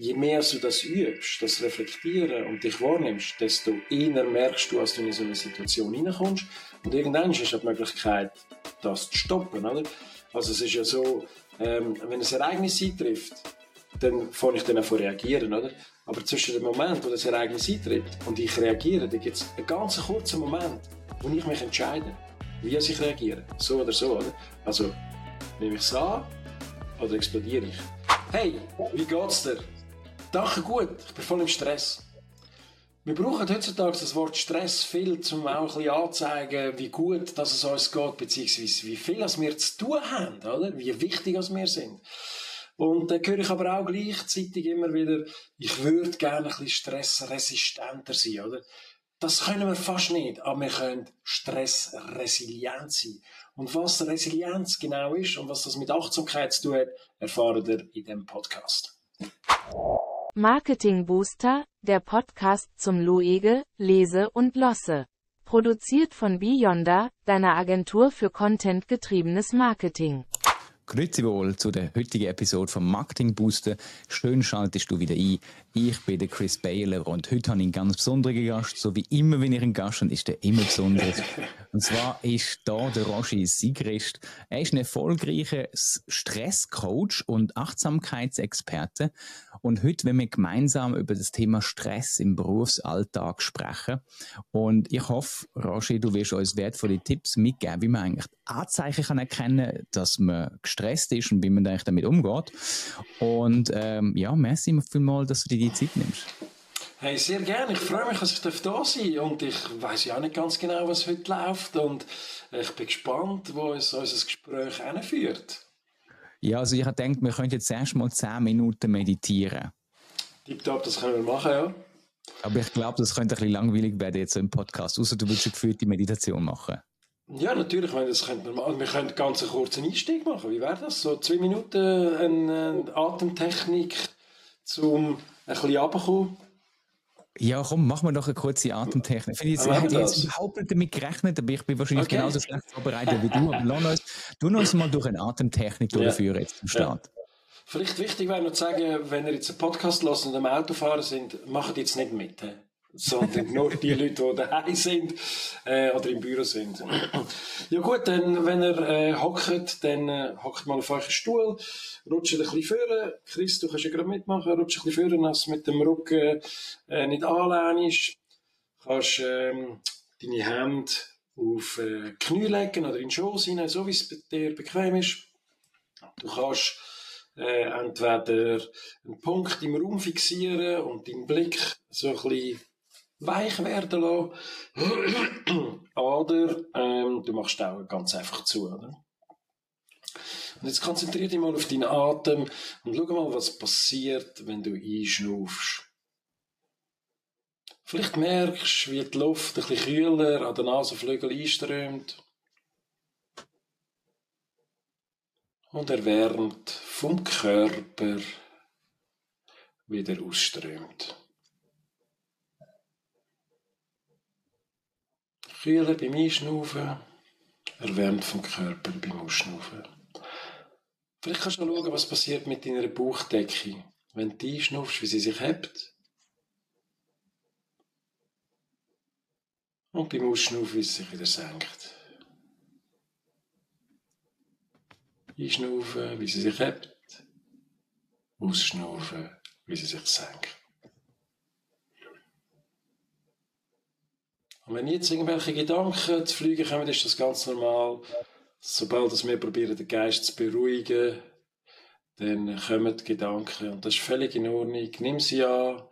je mehr du das übst, das Reflektieren und dich wahrnimmst, desto eher merkst du, als du in so eine Situation hineinkommst. Und irgendwann du die Möglichkeit, das zu stoppen, oder? Also es ist ja so, ähm, wenn ein Ereignis eintrifft, dann fange ich dann auch reagieren, oder? Aber zwischen dem Moment, wo das Ereignis eintritt und ich reagiere, da gibt es einen ganz kurzen Moment, wo ich mich entscheide, wie ich reagiere. So oder so, oder? Also, nehme ich es an oder explodiere ich? Hey, wie geht's dir? Danke gut, ich bin voll im Stress. Wir brauchen heutzutage das Wort Stress viel, um auch ein bisschen anzuzeigen, wie gut dass es uns geht, beziehungsweise wie viel wir zu tun haben, oder? Wie wichtig wir sind. Und dann höre ich aber auch gleichzeitig immer wieder, ich würde gerne ein bisschen stressresistenter sein, oder? Das können wir fast nicht, aber wir können stressresilient sein. Und was Resilienz genau ist und was das mit Achtsamkeit zu tun hat, erfahren wir in diesem Podcast. Marketing Booster, der Podcast zum Luege, Lese und Losse. Produziert von Beyonder, deiner Agentur für contentgetriebenes Marketing. Grüezi wohl zu der heutigen Episode vom Marketing Booster. Schön schaltest du wieder ein. Ich bin der Chris Baylor und heute habe ich einen ganz besonderen Gast. So wie immer, wenn ich einen Gast habe, ist der immer besonders. und zwar ist da der Roger Sigrist. Er ist ein erfolgreicher Stresscoach und Achtsamkeitsexperte. Und heute wollen wir gemeinsam über das Thema Stress im Berufsalltag sprechen. Und ich hoffe, Roger, du wirst uns wertvolle Tipps mitgeben, wie man eigentlich Anzeichen kann erkennen, dass man gestresst ist und wie man eigentlich damit umgeht. Und ähm, ja, merci vielmals, dass du dir die Zeit nimmst. Hey, sehr gerne. Ich freue mich, dass ich da sein darf. Und ich weiß ja auch nicht ganz genau, was heute läuft. Und ich bin gespannt, wo uns unser Gespräch hinführt. Ja, also ich denke, wir könnten jetzt erst mal 10 Minuten meditieren. Tipptopp, das können wir machen, ja. Aber ich glaube, das könnte ein bisschen langweilig werden jetzt im Podcast, außer du willst eine geführte Meditation machen. Ja, natürlich, wenn das könnte man machen. Wir können ganz einen kurzen Einstieg machen. Wie wäre das? So zwei Minuten eine Atemtechnik, um ein bisschen runterzukommen. Ja, komm, machen wir doch eine kurze Atemtechnik. Ich, jetzt, ich hätte jetzt überhaupt nicht damit gerechnet, aber ich bin wahrscheinlich okay. genauso schlecht vorbereitet wie du. Aber lass uns, du uns mal durch eine Atemtechnik durchführen ja. jetzt zum Start. Ja. Vielleicht wichtig wäre noch zu sagen, wenn ihr jetzt einen Podcast hört und am Autofahren sind, macht jetzt nicht mit sondern nur die Leute, die daheim sind äh, oder im Büro sind. ja gut, dann, wenn ihr äh, hockt, dann äh, hockt mal auf euren Stuhl, rutscht ein bisschen vorne. Chris, du kannst ja gerade mitmachen, rutscht ein bisschen vorne, dass mit dem Rücken äh, nicht anlehnst. Du kannst ähm, deine Hände auf äh, Knie legen oder in den Schoß hinein, so wie es bei dir bequem ist. Du kannst äh, entweder einen Punkt im Raum fixieren und deinen Blick so ein bisschen weich werden lassen. oder ähm, du machst die Augen ganz einfach zu. Oder? Und jetzt konzentriere dich mal auf deinen Atem und schau mal, was passiert, wenn du einschnaufst. Vielleicht merkst du, wie die Luft ein bisschen kühler an den Nasenflügeln einströmt. Und erwärmt vom Körper wieder ausströmt. Kühler beim Einschnaufen, erwärmt vom Körper beim Ausschnaufen. Vielleicht kannst du noch schauen, was passiert mit deiner Bauchdecke, wenn du einschnaufst, wie sie sich hebt. Und beim Ausschnaufen, wie sie sich wieder senkt. Einschnaufen, wie sie sich hebt. Ausschnaufen, wie sie sich senkt. Und wenn jetzt irgendwelche Gedanken zu fliegen kommen, ist das ganz normal. Sobald wir probieren, den Geist zu beruhigen, dann kommen die Gedanken. Und das ist völlig in Ordnung. Nimm sie an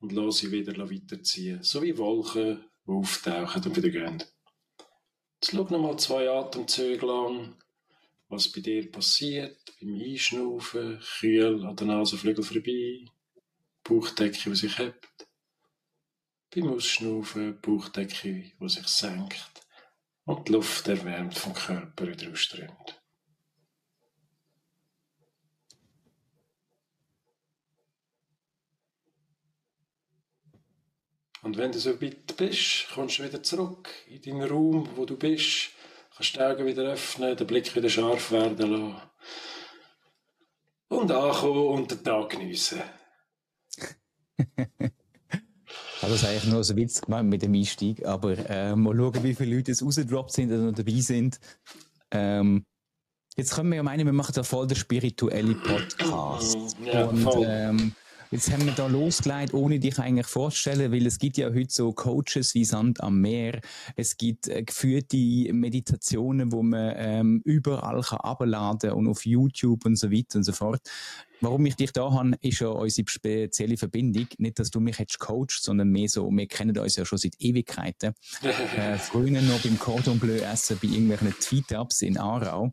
und lass sie wieder weiterziehen. So wie Wolken, die auftauchen und wieder gehen. Jetzt schau nochmal zwei Atemzüge lang, was bei dir passiert. Beim Einschnaufen, kühl an der Nasenflügel vorbei, Bauchdecke, die sich hebt. Beim Ausschnaufen Bauchdecke, die sich senkt und die Luft erwärmt vom Körper wieder ausströmt. Und wenn du so weit bist, kommst du wieder zurück in deinen Raum, wo du bist, kannst die Augen wieder öffnen, den Blick wieder scharf werden lassen und ankommen und den Tag geniessen. Also das ist eigentlich nur so Witz gemeint mit dem Einstieg, aber äh, mal schauen, wie viele Leute jetzt rausgedroppt sind oder dabei sind. Ähm, jetzt können wir ja meinen, wir machen da voll den spirituellen Podcast. Ja, und ähm, Jetzt haben wir da losgelegt, ohne dich eigentlich vorzustellen, weil es gibt ja heute so Coaches wie Sand am Meer. Es gibt äh, geführte Meditationen, wo man ähm, überall kann abladen und auf YouTube und so weiter und so fort. Warum ich dich da habe, ist ja unsere spezielle Verbindung. Nicht, dass du mich jetzt coachst, sondern mehr so, wir kennen uns ja schon seit Ewigkeiten. äh, früher noch beim Cordon Bleu essen bei irgendwelchen Tweet-Ups in Aarau.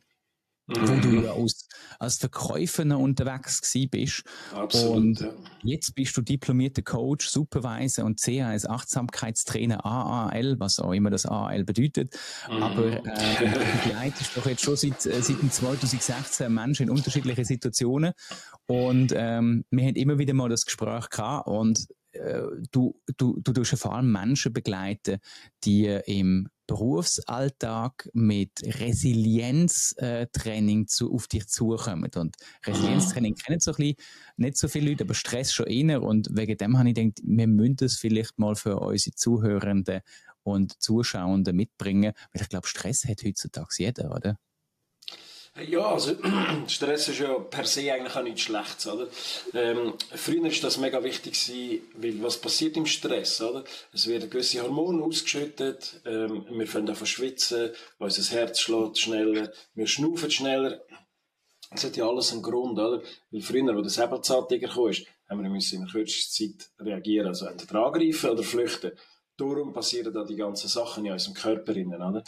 Wo du mhm. ja als, als Verkäufer unterwegs gewesen bist. Absolut, und ja. jetzt bist du diplomierter Coach, Supervisor und CAS Achtsamkeitstrainer AAL, was auch immer das AAL bedeutet. Mhm. Aber äh, du begleitest doch jetzt schon seit, äh, seit 2016 Menschen in unterschiedlichen Situationen. Und ähm, wir haben immer wieder mal das Gespräch gehabt und äh, du, du, du tust vor allem Menschen begleiten, die im Berufsalltag mit Resilienztraining zu, auf dich zukommen. Und Resilienztraining kennen so ein bisschen, nicht so viele Leute, aber Stress schon eher. Und wegen dem habe ich gedacht, wir müssen das vielleicht mal für unsere Zuhörenden und Zuschauenden mitbringen, weil ich glaube, Stress hat heutzutage jeder, oder? Ja, also Stress ist ja per se eigentlich auch nichts Schlechtes, oder? Ähm, früher war das mega wichtig weil was passiert im Stress, oder? Es werden gewisse Hormone ausgeschüttet, ähm, wir fangen an schwitzen, unser Herz schlägt schneller, wir schnaufen schneller. Das hat ja alles einen Grund, oder? Weil früher, als der Säbelzahntiger kam, haben wir müssen in kürzester Zeit reagieren, also entweder angreifen oder flüchten. Darum passieren da die ganzen Sachen in unserem Körper, oder?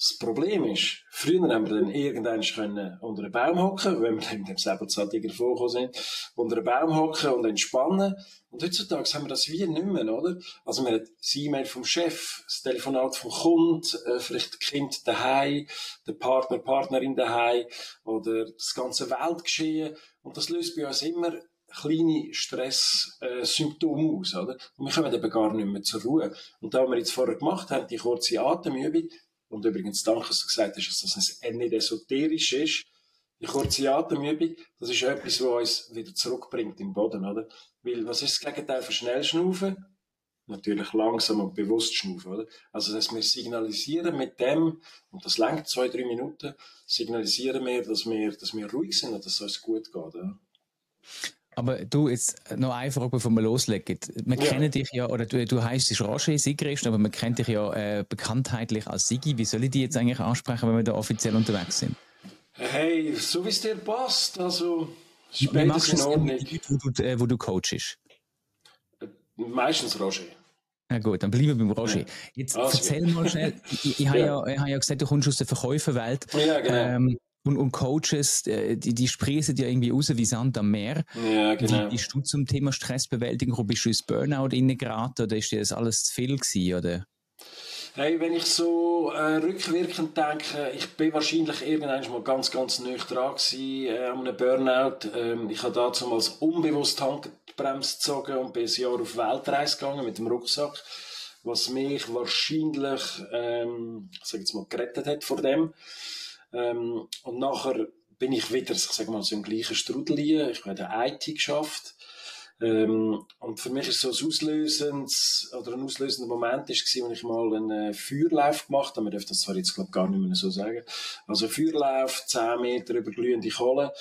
Das Problem ist, früher haben wir dann irgendwann können unter einem Baum hocken, wenn wir mit dem Säbelzahntiger vorgekommen sind, unter einem Baum hocken und entspannen. Und heutzutage haben wir das wie nicht mehr, oder? Also wir haben das E-Mail vom Chef, das Telefonat vom Kunden, äh, vielleicht das Kind daheim, der Partner, Partnerin daheim oder das ganze Weltgeschehen. Und das löst bei uns immer kleine Stresssymptome aus, oder? Und wir kommen eben gar nicht mehr zur Ruhe. Und da wir jetzt vorher gemacht haben, die kurze Atemübung, und übrigens, danke, dass du gesagt hast, dass das nicht esoterisch ist. Die kurze Atemübung, das ist etwas, was uns wieder zurückbringt im Boden, oder? Weil, was ist das Gegenteil von schnell schnaufen? Natürlich langsam und bewusst schnaufen, oder? Also, dass wir signalisieren mit dem, und das langt zwei, drei Minuten, signalisieren wir, dass wir, dass wir ruhig sind und dass es uns gut geht, oder? Aber du, jetzt noch einfach, bevor wir loslegen. Wir ja. kennen dich ja, oder du, du heißt Roger Sigrist, aber man kennt dich ja äh, bekanntheitlich als Sigi. Wie soll ich dich jetzt eigentlich ansprechen, wenn wir da offiziell unterwegs sind? Hey, so wie es dir passt. Also, spätestens in Ordnung. Wo du, äh, wo du coachst? Meistens Roger. Ja gut, dann bleiben wir beim Roger. Jetzt also, erzähl mal schnell, ich, ich, ja. habe ja, hab ja gesagt, du kommst aus der Verkäuferwelt. Ja, genau. Ähm, und, und Coaches, äh, die, die sprießen ja irgendwie raus wie Sand am Meer. Ja, genau. Wie bist du zum Thema Stressbewältigung? Bist du ins Burnout reingeraten oder ist dir das alles zu viel gewesen, oder? Hey, wenn ich so äh, rückwirkend denke, ich bin wahrscheinlich irgendwann mal ganz, ganz nüch dran gewesen, äh, an einem Burnout. Ähm, ich habe dazu als unbewusst Handbremse gezogen und bin ein Jahr auf Weltreise gegangen mit dem Rucksack, was mich wahrscheinlich, ähm, ich sag jetzt mal, gerettet hat vor dem. Ähm, und nachher bin ich wieder, ich sage mal, so im gleichen Strudel hier. Ich habe in IT geschafft. Ähm, und für mich ist so ein auslösendes, oder ein auslösender Moment ist gewesen, wenn ich mal einen äh, Feuerlauf gemacht habe. Man darf das zwar jetzt, glaube gar nicht mehr so sagen. Also Feuerlauf, 10 Meter über glühende Kohle.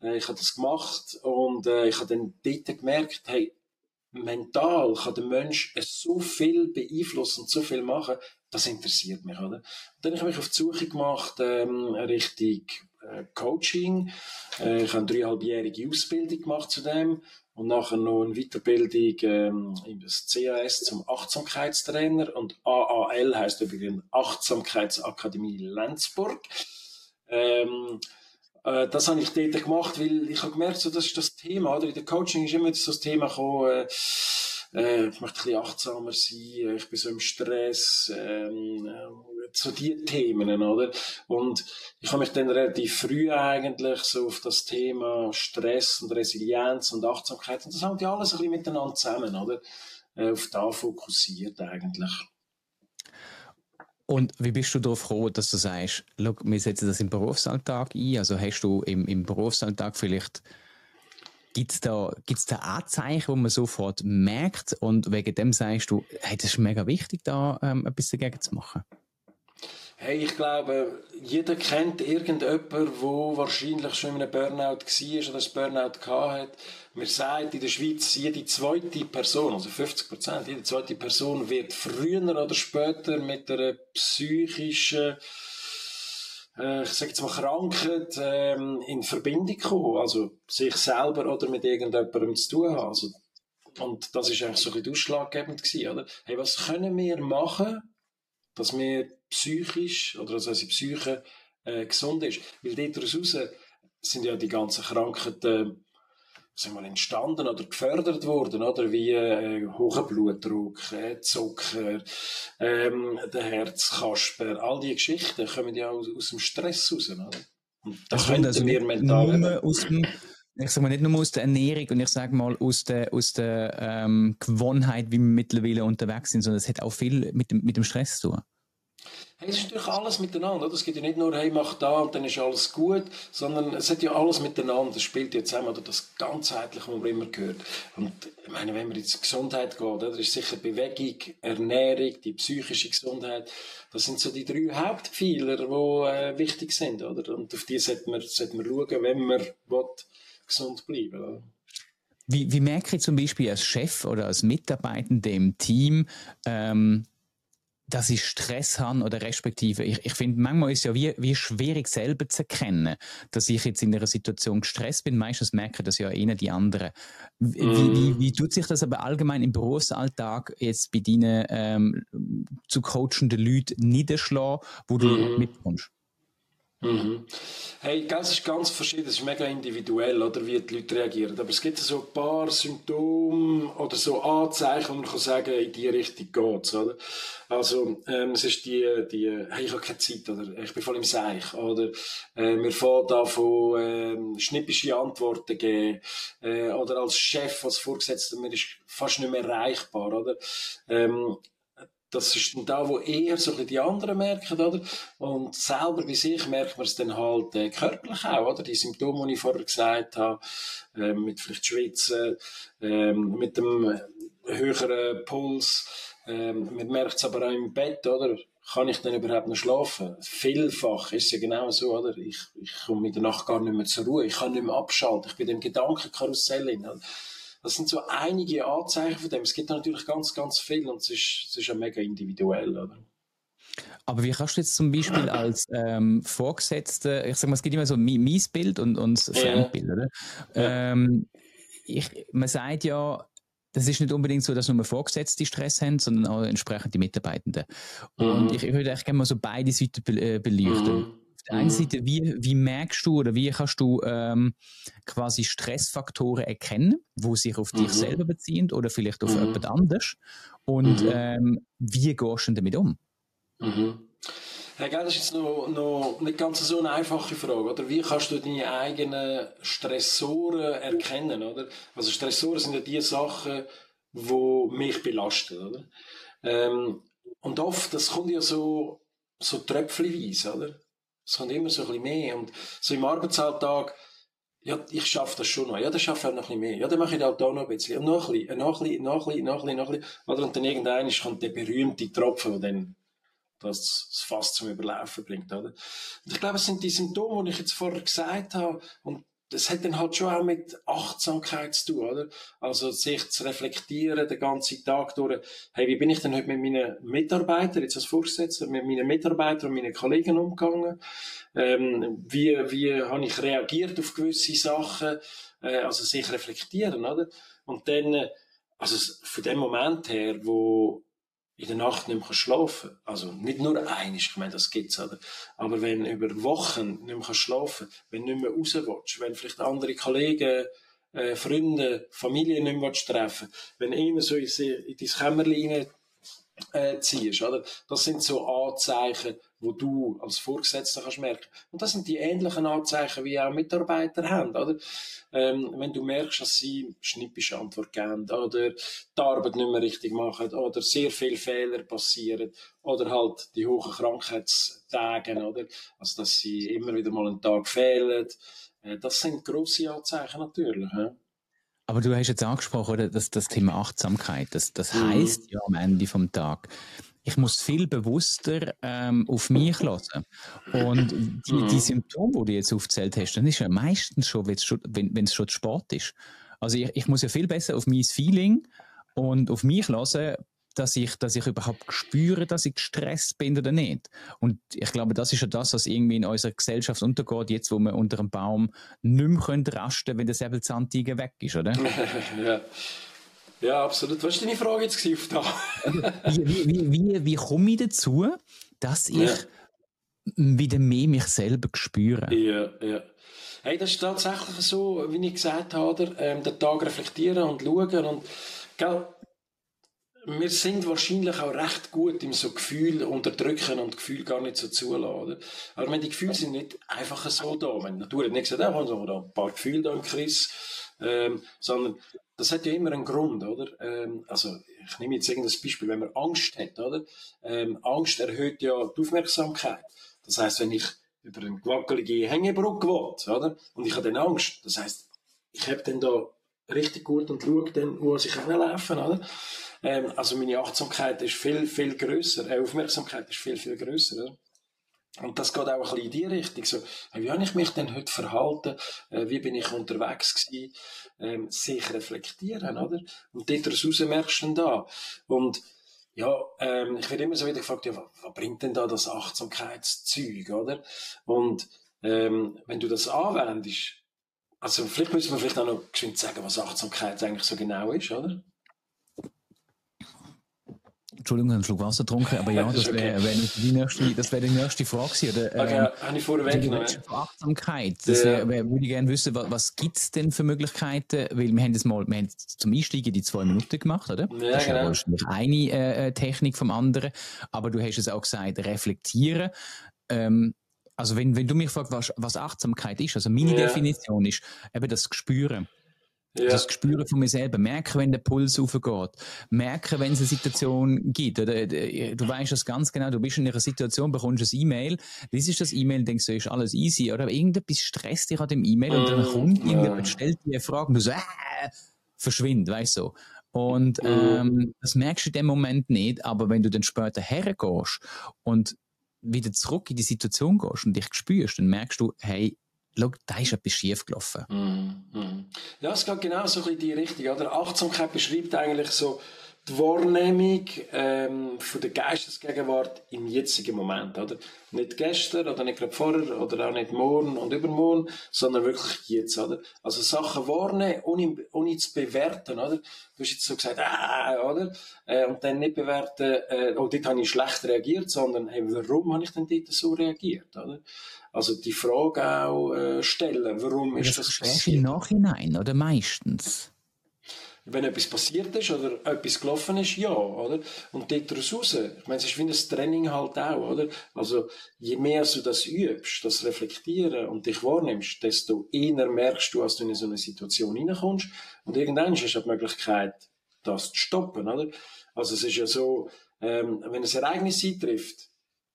Äh, ich habe das gemacht und äh, ich habe dann dort gemerkt, hey, mental kann der Mensch so viel beeinflussen und so viel machen, das interessiert mich, oder? Und dann habe ich mich auf die Suche gemacht, ähm, Richtung äh, Coaching. Äh, ich habe eine dreieinhalbjährige Ausbildung gemacht zu dem und nachher noch eine Weiterbildung ähm, im CAS zum Achtsamkeitstrainer und AAL heißt übrigens Achtsamkeitsakademie Lenzburg. Ähm, äh, das habe ich dort gemacht, weil ich habe gemerkt, so, das ist das Thema, oder? In der Coaching ist immer das Thema gekommen, äh, äh, ich möchte ein bisschen achtsamer sein, äh, ich bin so im Stress, ähm, äh, so die Themen, oder? Und ich habe mich dann relativ früh eigentlich so auf das Thema Stress und Resilienz und Achtsamkeit, und das hängt ja alles ein bisschen miteinander zusammen, oder? Äh, auf da fokussiert eigentlich. Und wie bist du darauf gekommen, dass du sagst, wir setzen das im Berufsalltag ein? Also hast du im, im Berufsalltag vielleicht Gibt es da, gibt's da Anzeichen, wo man sofort merkt und wegen dem sagst du, hey, das ist mega wichtig, da ähm, etwas dagegen zu machen? Hey, ich glaube, jeder kennt irgendjemanden, der wahrscheinlich schon in einem Burnout war oder ein Burnout hatte. Man sagt in der Schweiz, jede zweite Person, also 50 Prozent, jede zweite Person wird früher oder später mit einer psychischen äh, ich sage jetzt mal, Krankheit ähm, in Verbindung kommen. Also sich selber oder mit irgendjemandem zu tun haben. Also, und das ist eigentlich so ein bisschen ausschlaggebend gewesen, oder? Hey, was können wir machen, dass wir psychisch oder dass unsere Psyche äh, gesund ist? Weil daraus sind ja die ganzen Krankheiten sagen wir, entstanden oder gefördert worden, oder? Wie äh, hoher Blutdruck, äh, Zucker, ähm, der Herzkasper, all diese Geschichten kommen ja aus, aus dem Stress raus, oder? Und das könnten also wir mental nur aus dem ich sage mal nicht nur aus der Ernährung und ich sage mal aus der, aus der ähm, Gewohnheit, wie wir mittlerweile unterwegs sind, sondern es hat auch viel mit dem, mit dem Stress zu tun. Hey, es ist natürlich alles miteinander. Oder? Es geht ja nicht nur, hey, mach da und dann ist alles gut, sondern es hat ja alles miteinander. Es spielt ja zusammen, oder das ganzheitliche, was man immer gehört. Und ich meine, wenn man jetzt Gesundheit geht, oder, ist sicher Bewegung, Ernährung, die psychische Gesundheit, das sind so die drei Hauptpfeiler, die äh, wichtig sind. Oder? Und auf die sollte man, sollte man schauen, wenn man will, gesund bleiben will. Wie, wie merke ich zum Beispiel als Chef oder als Mitarbeitender im Team, ähm, dass ich Stress habe oder respektive, ich, ich finde, manchmal ist es ja wie, wie schwierig selber zu erkennen, dass ich jetzt in einer Situation gestresst bin. Meistens merken das ja eher die anderen. Wie, mm. wie, wie, tut sich das aber allgemein im Berufsalltag jetzt bei deinen ähm, zu coachenden Leuten niederschlagen, wo du mm. mitkommst? Mhm. Hey, das ist ganz verschieden, es ist mega individuell, oder, wie die Leute reagieren. Aber es gibt so ein paar Symptome oder so Anzeichen, wo man kann sagen, in die Richtung geht's, oder? Also, ähm, es ist die, die, hey, ich habe keine Zeit, oder, ich bin voll im Seich, oder, äh, mir fällt da von, ähm, schnippische Antworten geben, äh, oder als Chef, als Vorgesetzter, mir ist fast nicht mehr erreichbar, oder? Ähm, das ist dann da, wo eher so die anderen merken, oder? Und selber bei sich merkt man es dann halt äh, körperlich auch, oder? Die Symptome, die ich vorher gesagt habe, äh, mit vielleicht Schwitzen, äh, mit dem höheren Puls, äh, man merkt es aber auch im Bett, oder? Kann ich denn überhaupt noch schlafen? Vielfach ist es ja genau so, oder? Ich, ich komme in der Nacht gar nicht mehr zur Ruhe, ich kann nicht mehr abschalten, ich bin im Gedankenkarussell in, oder? Das sind so einige Anzeichen von dem. Es gibt natürlich ganz, ganz viel und es ist, es ist ja mega individuell, oder? Aber wie kannst du jetzt zum Beispiel als ähm, Vorgesetzte, ich sag mal, es gibt immer so mies Bild und, und Fremdbild, oder? Ja. Ähm, ich, man sagt ja, das ist nicht unbedingt so, dass nur Vorgesetzte Stress haben, sondern auch entsprechend die Mitarbeitenden. Und mhm. ich, ich würde echt gerne mal so beide Seiten be äh, beleuchten. Mhm der einen mhm. Seite, wie, wie merkst du oder wie kannst du ähm, quasi Stressfaktoren erkennen, wo sich auf mhm. dich selber beziehen oder vielleicht auf mhm. jemand anders? Und mhm. ähm, wie gehst du damit um? Mhm. Hey, das ist jetzt noch, noch nicht ganz so eine einfache Frage, oder? Wie kannst du deine eigenen Stressoren erkennen, oder? Also Stressoren sind ja die Sachen, die mich belasten, oder? Ähm, und oft, das kommt ja so, so tröpfchenweise, oder? Es kommt immer so ein bisschen mehr. Und so im Arbeitsalltag, ja, ich schaffe das schon noch. Ja, dann schaffe ich halt noch ein bisschen mehr. Ja, dann mache ich halt da noch ein bisschen. Und noch ein bisschen, noch ein bisschen, noch ein bisschen, noch ein bisschen, noch ein bisschen. Oder? Und dann irgendein kommt der berühmte Tropfen, der dann das, das Fass zum Überlaufen bringt, oder? Und ich glaube, es sind die Symptome, die ich jetzt vorher gesagt habe. Und das hat dann halt schon auch mit Achtsamkeit zu tun, oder? Also sich zu reflektieren den ganzen Tag durch, hey, wie bin ich denn heute mit meinen Mitarbeitern, jetzt als Vorgesetzter, mit meinen Mitarbeitern und meinen Kollegen umgegangen? Ähm, wie, wie habe ich reagiert auf gewisse Sachen? Äh, also sich reflektieren, oder? Und dann, äh, also von dem Moment her, wo in der Nacht nicht mehr schlafen Also nicht nur einisch, ich meine, das gibt's, oder? Aber wenn über Wochen nicht mehr schlafen wenn nicht mehr raus wenn vielleicht andere Kollegen, äh, Freunde, Familie nicht mehr treffen wenn du immer so in, in dein Kämmerlein äh, ziehst, oder? Das sind so Anzeichen, wo du als Vorgesetzter kannst merken. Und das sind die ähnlichen Anzeichen, wie auch Mitarbeiter haben, oder? Ähm, wenn du merkst, dass sie schnippische Antwort geben, oder die Arbeit nicht mehr richtig machen, oder sehr viele Fehler passieren, oder halt die hohen Krankheitstage, oder? Also, dass sie immer wieder mal einen Tag fehlen. Äh, das sind grosse Anzeichen natürlich, ja? Aber du hast jetzt angesprochen, oder, dass das Thema Achtsamkeit, das, das mhm. heißt ja am Ende vom Tag, ich muss viel bewusster ähm, auf mich lassen. Und die, mhm. die Symptome, die du jetzt aufgezählt hast, dann ist ja meistens schon, wenn es schon Sport ist. Also ich, ich muss ja viel besser auf mein Feeling und auf mich lassen, dass ich, dass ich überhaupt spüre, dass ich gestresst bin oder nicht. Und ich glaube, das ist ja das, was irgendwie in unserer Gesellschaft untergeht, jetzt wo wir unter einem Baum nicht mehr können rasten können, wenn der Säbelzahntiger weg ist, oder? ja. ja, absolut. Was war deine Frage jetzt auf da? wie, wie, wie, wie, wie komme ich dazu, dass ich ja. wieder mehr mich selber spüre? Ja, ja. Hey, das ist tatsächlich so, wie ich gesagt habe, ähm, den Tag reflektieren und schauen und, gell, wir sind wahrscheinlich auch recht gut im so Gefühl unterdrücken und Gefühl gar nicht so zulassen. Aber wenn die Gefühle sind nicht einfach so da, wenn die Natur hat nicht gesagt, da haben wir ein paar Gefühle da im Kreis, ähm, sondern das hat ja immer einen Grund, oder? Ähm, also, ich nehme jetzt irgendein Beispiel, wenn man Angst hat, oder? Ähm, Angst erhöht ja die Aufmerksamkeit. Das heißt, wenn ich über eine wackelige Hängebrücke will, oder? Und ich habe dann Angst, das heißt, ich habe dann da richtig gut und schaue dann, wo ich laufen oder? Ähm, also meine Achtsamkeit ist viel, viel grösser, äh, Aufmerksamkeit ist viel, viel grösser. Oder? Und das geht auch ein bisschen in die Richtung. So, wie habe ich mich denn heute verhalten? Äh, wie bin ich unterwegs gewesen? Ähm, sich reflektieren, oder? Und dort raus merkst du dann da. Und, ja, ähm, ich werde immer so wieder gefragt, ja, was, was bringt denn da das Achtsamkeitszeug, oder? Und, ähm, wenn du das anwendest, also vielleicht müssen wir vielleicht auch noch geschwind sagen, was Achtsamkeit eigentlich so genau ist, oder? Entschuldigung, einen Schluck Wasser getrunken, aber ja, das wäre wär die, nächste, wär die nächste Frage gewesen. Okay, ähm, habe ich vorweg genommen. Achtsamkeit, das wär, wär, würde ich gerne wissen, was, was gibt es denn für Möglichkeiten, weil wir haben das mal, wir haben zum Einsteigen die zwei Minuten gemacht, oder? Ja, das ist genau. wahrscheinlich eine äh, äh, Technik vom anderen, aber du hast es auch gesagt, reflektieren. Ähm, also wenn, wenn du mich fragst, was, was Achtsamkeit ist, also meine ja. Definition ist eben das Spüren. Ja. Das Gespüren von mir selber. Merken, wenn der Puls aufgeht. Merken, wenn es eine Situation gibt. Oder, äh, du weißt das ganz genau. Du bist in einer Situation, bekommst ein E-Mail, liest das E-Mail, denkst du, ist alles easy. Oder irgendetwas stresst dich an dem E-Mail und dann mm, kommt ja. irgendjemand, stellt dir eine Frage und du so, äh, verschwind, weißt du. Und mm. ähm, das merkst du in dem Moment nicht, aber wenn du dann später hergehst und wieder zurück in die Situation gehst und dich spürst, dann merkst du, hey, schau, da ist etwas schief gelaufen. Mm, mm. Ja, es geht genau so in die Richtung. Oder? Achtsamkeit beschreibt eigentlich so die Wahrnehmung ähm, von der Geistesgegenwart im jetzigen Moment. Oder? Nicht gestern oder nicht gerade vorher oder auch nicht morgen und übermorgen, sondern wirklich jetzt. Oder? Also Sachen wahrnehmen, ohne, ohne zu bewerten. Oder? Du hast jetzt so gesagt, ah, oder? Äh, und dann nicht bewerten, äh, oh, dort habe ich schlecht reagiert, sondern hey, warum habe ich denn dort so reagiert? Oder? Also die Frage auch äh, stellen, warum ist das, das passiert? im Nachhinein oder meistens? Wenn etwas passiert ist oder etwas gelaufen ist, ja, oder? Und dort raus, ich meine, es ist wie ein Training halt auch, oder? Also, je mehr du das übst, das Reflektieren und dich wahrnimmst, desto eher merkst du, als du in so eine Situation hineinkommst. Und irgendwann hast du die Möglichkeit, das zu stoppen, oder? Also, es ist ja so, ähm, wenn ein Ereignis eintrifft,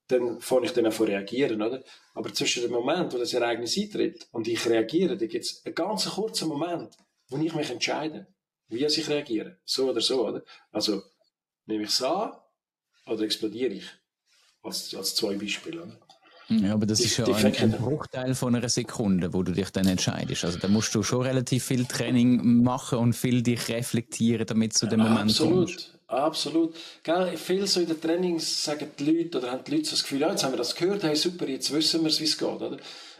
dann fange ich dann auch reagieren, oder? Aber zwischen dem Moment, wo das Ereignis eintritt und ich reagiere, da gibt es einen ganz kurzen Moment, wo ich mich entscheide, wie ich reagiere. So oder so, oder? Also, nehme ich es an oder explodiere ich? Als, als zwei Beispiele, oder? Ja, aber das die, ist ja ein, ein, Bruchteil von einer Sekunde, wo du dich dann entscheidest. Also da musst du schon relativ viel Training machen und viel dich reflektieren, damit du den Moment Absolut. kommst. Absolut. Gell, viel so in den Trainings sagen die Leute, oder haben die Leute so das Gefühl, ja, jetzt haben wir das gehört, hey, super, jetzt wissen wir es, wie es geht, oder?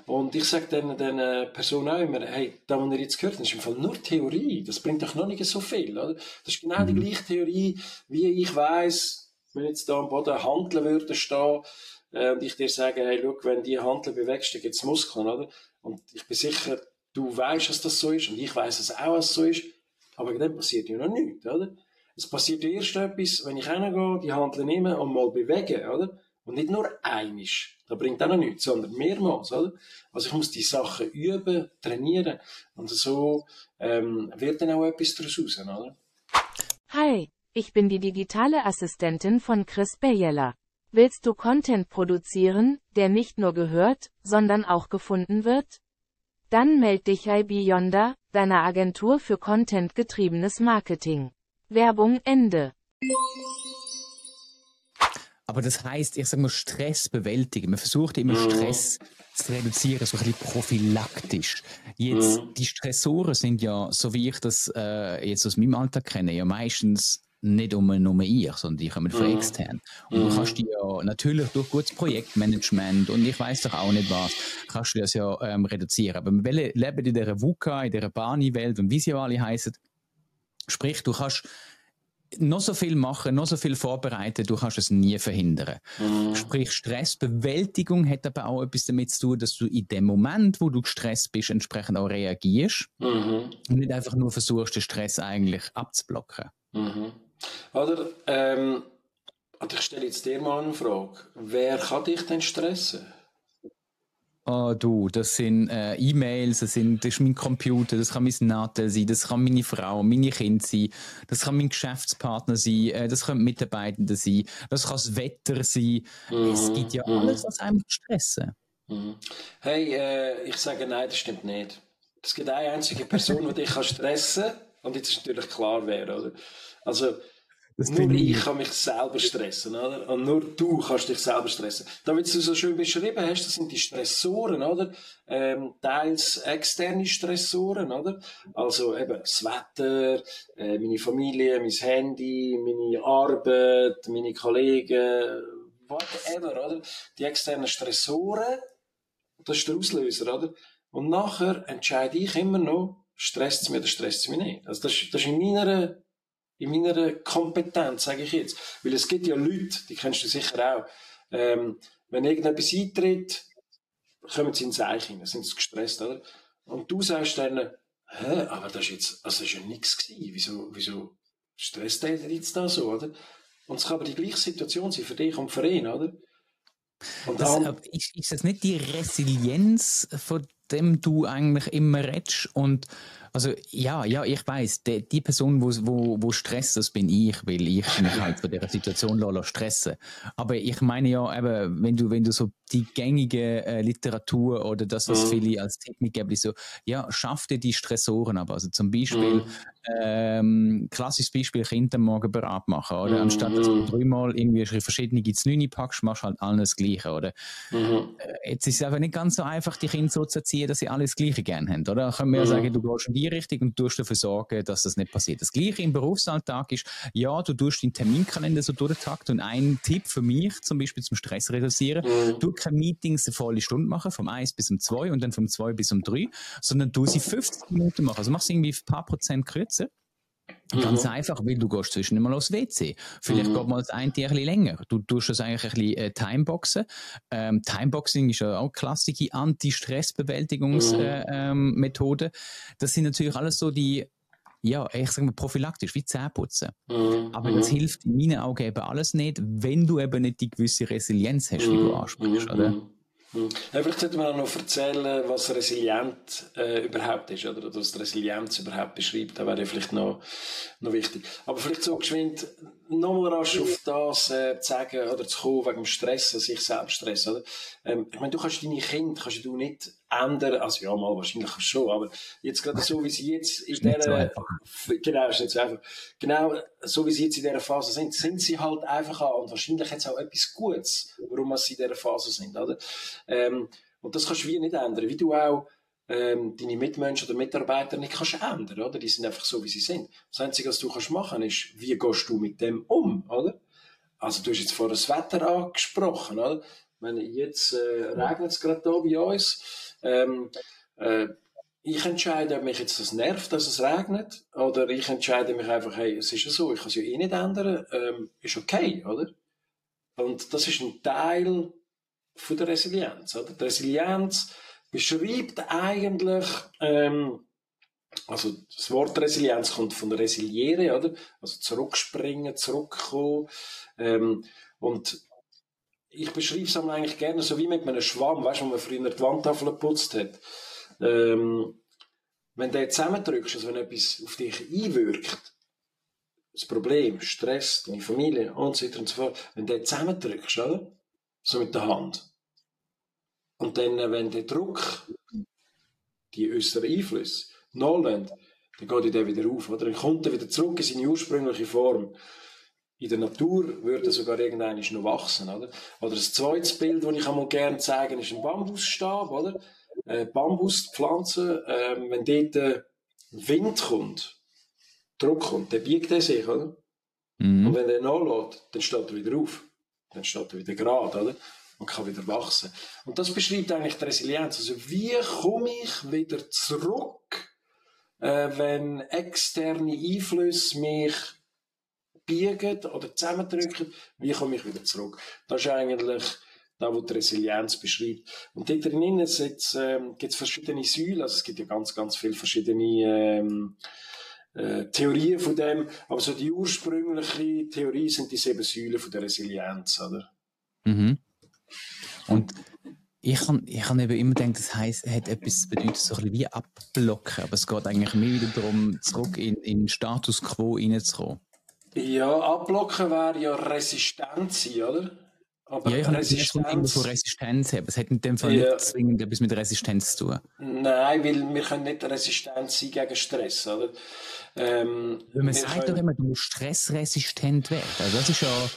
Und ich sage dann den Personen auch immer, hey, da, was ihr jetzt gehört habt, ist im Fall nur Theorie. Das bringt euch noch nicht so viel, oder? Das ist genau die mhm. gleiche Theorie, wie ich weiss, wenn jetzt da am Boden Handeln würde stehen, äh, und ich dir sage, hey, schau, wenn die Handeln bewegst, dann gibt es Muskeln, oder? Und ich bin sicher, du weißt, dass das so ist, und ich weiß es auch, dass es so ist, aber dann passiert ja noch nichts, oder? Es passiert erst etwas, wenn ich hingehe, die Handel nehme und mal bewege, oder? Und nicht nur einisch. Das bringt auch noch nichts, sondern mehrmals, oder? Also ich muss die Sachen üben, trainieren. Und so ähm, wird dann auch etwas daraus raus, oder? Hi, ich bin die digitale Assistentin von Chris Bayella. Willst du Content produzieren, der nicht nur gehört, sondern auch gefunden wird? Dann meld dich bei Beyonder, deiner Agentur für contentgetriebenes Marketing. Werbung Ende. Aber das heißt, ich sage mal, Stress bewältigen. Man versucht immer mhm. Stress zu reduzieren, so ein bisschen prophylaktisch. Jetzt, mhm. die Stressoren sind ja, so wie ich das äh, jetzt aus meinem Alltag kenne, ja meistens nicht um nur ich, sondern die kommen von extern. Und du mhm. kannst die ja natürlich durch gutes Projektmanagement und ich weiß doch auch nicht was, kannst du das ja ähm, reduzieren. Aber wir leben in dieser VUCA, in dieser Bani-Welt und wie sie alle heißen. Sprich, du kannst noch so viel machen, noch so viel vorbereiten, du kannst es nie verhindern. Mhm. Sprich, Stressbewältigung hat aber auch etwas damit zu tun, dass du in dem Moment, wo du gestresst bist, entsprechend auch reagierst mhm. und nicht einfach nur versuchst, den Stress eigentlich abzublocken. Mhm. Oder, ähm, ich stelle jetzt dir mal eine Frage. Wer kann dich denn stressen? Oh, du, das sind äh, E-Mails, das, sind, das ist mein Computer, das kann mein Nadel sein, das kann meine Frau, meine Kinder sein, das kann mein Geschäftspartner sein, äh, das können Mitarbeitende sein, das kann das Wetter sein. Mhm. Es gibt ja mhm. alles, was einem stressen. Mhm. Hey, äh, ich sage nein, das stimmt nicht. Es gibt eine einzige Person, die dich kann stressen kann, und jetzt ist natürlich klar, wer, oder? Also, nur ich kann mich selber stressen, oder? Und nur du kannst dich selber stressen. Da, wie du so schön beschrieben hast, das sind die Stressoren, oder? Ähm, teils externe Stressoren, oder? Also eben das Wetter, äh, meine Familie, mein Handy, meine Arbeit, meine Kollegen, whatever, oder? Die externen Stressoren, das ist der Auslöser, oder? Und nachher entscheide ich immer noch, stresst es mich oder stresst es mich nicht. Also das, das ist in meiner in meiner Kompetenz, sage ich jetzt. Weil es gibt ja Leute, die kennst du sicher auch, ähm, wenn irgendetwas eintritt, kommen sie ins Eich hinein, sind sie gestresst, oder? Und du sagst dann, hä, aber das ist jetzt, also das ist ja nichts gewesen. Wieso, wieso stresst der jetzt da so, oder? Und es kann aber die gleiche Situation sein für dich und für ihn, oder? Und das, dann, ist, ist das nicht die Resilienz, von dem du eigentlich immer redest und also ja, ja, ich weiß, die, die Person, wo, wo, wo stresst, das bin ich, weil ich mich halt von dieser Situation lasse stressen. Aber ich meine ja eben, wenn du, wenn du so die gängige äh, Literatur oder das, was mhm. viele als Tipp mitgeben, so, ja, schaff dir die Stressoren ab. Also zum Beispiel, mhm. ähm, klassisches Beispiel, Kinder morgen bereit machen, oder? Mhm. Anstatt dass du dreimal irgendwie verschiedene Znüni packst, machst du halt alles Gleiche, oder? Mhm. Äh, jetzt ist es einfach nicht ganz so einfach, die Kinder so zu erziehen, dass sie alles Gleiche gerne haben, oder? Können wir ja mhm. sagen, du gehst in die Richtung und tust dafür sorgen, dass das nicht passiert. Das Gleiche im Berufsalltag ist, ja, du tust deinen Terminkalender so durchtakten und ein Tipp für mich, zum Beispiel zum Stress reduzieren, du keine Meetings eine volle Stunde machen, vom 1 bis um 2 und dann vom 2 bis um 3, sondern du sie 50 Minuten machen. Also machst du irgendwie ein paar Prozent kürzer. Ganz mhm. einfach, weil du gehst zwischen mal aufs WC. Vielleicht mhm. geht mal das eine Tier ein bisschen länger. Du tust das eigentlich ein bisschen äh, Timeboxen. Ähm, Timeboxing ist ja auch klassische Anti-Stress-Bewältigungsmethode. Mhm. Äh, ähm, das sind natürlich alles so die ja, ich sage mal prophylaktisch, wie Zähneputzen. Mhm. Aber das mhm. hilft in meinen Augen eben alles nicht, wenn du eben nicht die gewisse Resilienz hast, wie du mhm. ansprichst, oder? Mhm. Ja, vielleicht sollte man auch noch erzählen, was resilient äh, überhaupt ist, oder, was Resilienz überhaupt beschreibt. Das wäre vielleicht noch, noch wichtig. Aber vielleicht so geschwind nochmal rasch auf das äh, zu sagen oder zu kommen wegen dem Stress, sich selbst Stress, oder? Ähm, ich meine, du kannst deine Kinder kannst du nicht ändern, also ja, mal wahrscheinlich schon, aber jetzt gerade so, wie sie jetzt in dieser, so genau, ist nicht so einfach, genau, so wie sie jetzt in dieser Phase sind, sind sie halt einfach an und wahrscheinlich es auch etwas Gutes, warum sie in dieser Phase sind, oder? Ähm, und das kannst du wie nicht ändern, wie du auch ähm, deine Mitmenschen oder Mitarbeiter nicht kannst ändern, oder? Die sind einfach so, wie sie sind. Das Einzige, was du kannst machen, ist, wie gehst du mit dem um, oder? Also du hast jetzt vorher das Wetter angesprochen, oder? Wenn jetzt äh, regnet es gerade hier bei uns, ähm, äh, ich entscheide, ob mich jetzt das nervt, dass es regnet, oder ich entscheide mich einfach, hey, es ist ja so, ich kann es ja eh nicht ändern, ähm, ist okay, oder? Und das ist ein Teil von der Resilienz, oder? Die Resilienz beschreibt eigentlich, ähm, also das Wort Resilienz kommt von Resiliere, oder? Also zurückspringen, zurückkommen. Ähm, und ich beschreibe es eigentlich gerne so wie mit einem Schwamm, weißt du, wo man früher die Wandtafel geputzt hat. Ähm, wenn du zusammendrückst, also wenn etwas auf dich einwirkt, das Problem, Stress, deine Familie und so weiter und so fort, wenn du zusammendrückst, oder? So mit der Hand, und dann, äh, wenn der Druck die äußeren Einflüsse nachlässt, dann geht er wieder auf, oder? Dann kommt er wieder zurück in seine ursprüngliche Form. In der Natur würde sogar irgendwann noch wachsen, oder? Oder das zweite Bild, das ich einmal gerne zeigen ist ein Bambusstab, oder? Äh, Bambuspflanze, äh, wenn dort äh, Wind kommt, Druck kommt, dann biegt er sich, oder? Mhm. Und wenn er nachlässt, dann steht er wieder auf. Dann steht er wieder gerade, oder? Und kann wieder wachsen. Und das beschreibt eigentlich die Resilienz. Also, wie komme ich wieder zurück, äh, wenn externe Einflüsse mich biegen oder zusammendrücken? Wie komme ich wieder zurück? Das ist eigentlich da, wo die Resilienz beschreibt. Und dort drinnen ähm, gibt es verschiedene Säulen. Also, es gibt ja ganz, ganz viele verschiedene, ähm, äh, Theorien von dem, aber so die ursprüngliche Theorie sind die sieben Säulen von der Resilienz, oder? Mhm. Und ich habe ich hab eben immer gedacht, das heisst, hat etwas bedeutet, so ein bisschen wie abblocken, aber es geht eigentlich mehr wieder darum, zurück in, in Status Quo reinzukommen. Ja, abblocken wäre ja resistent sein, oder? Aber ja, ich habe Resistenz... von Resistenz haben. Es hat in dem Fall ja. nicht zwingend etwas mit Resistenz zu tun. Nein, weil wir können nicht resistent sein gegen Stress, oder? Ähm, man sagt können... doch immer, du musst stressresistent werden. Also das ist ja...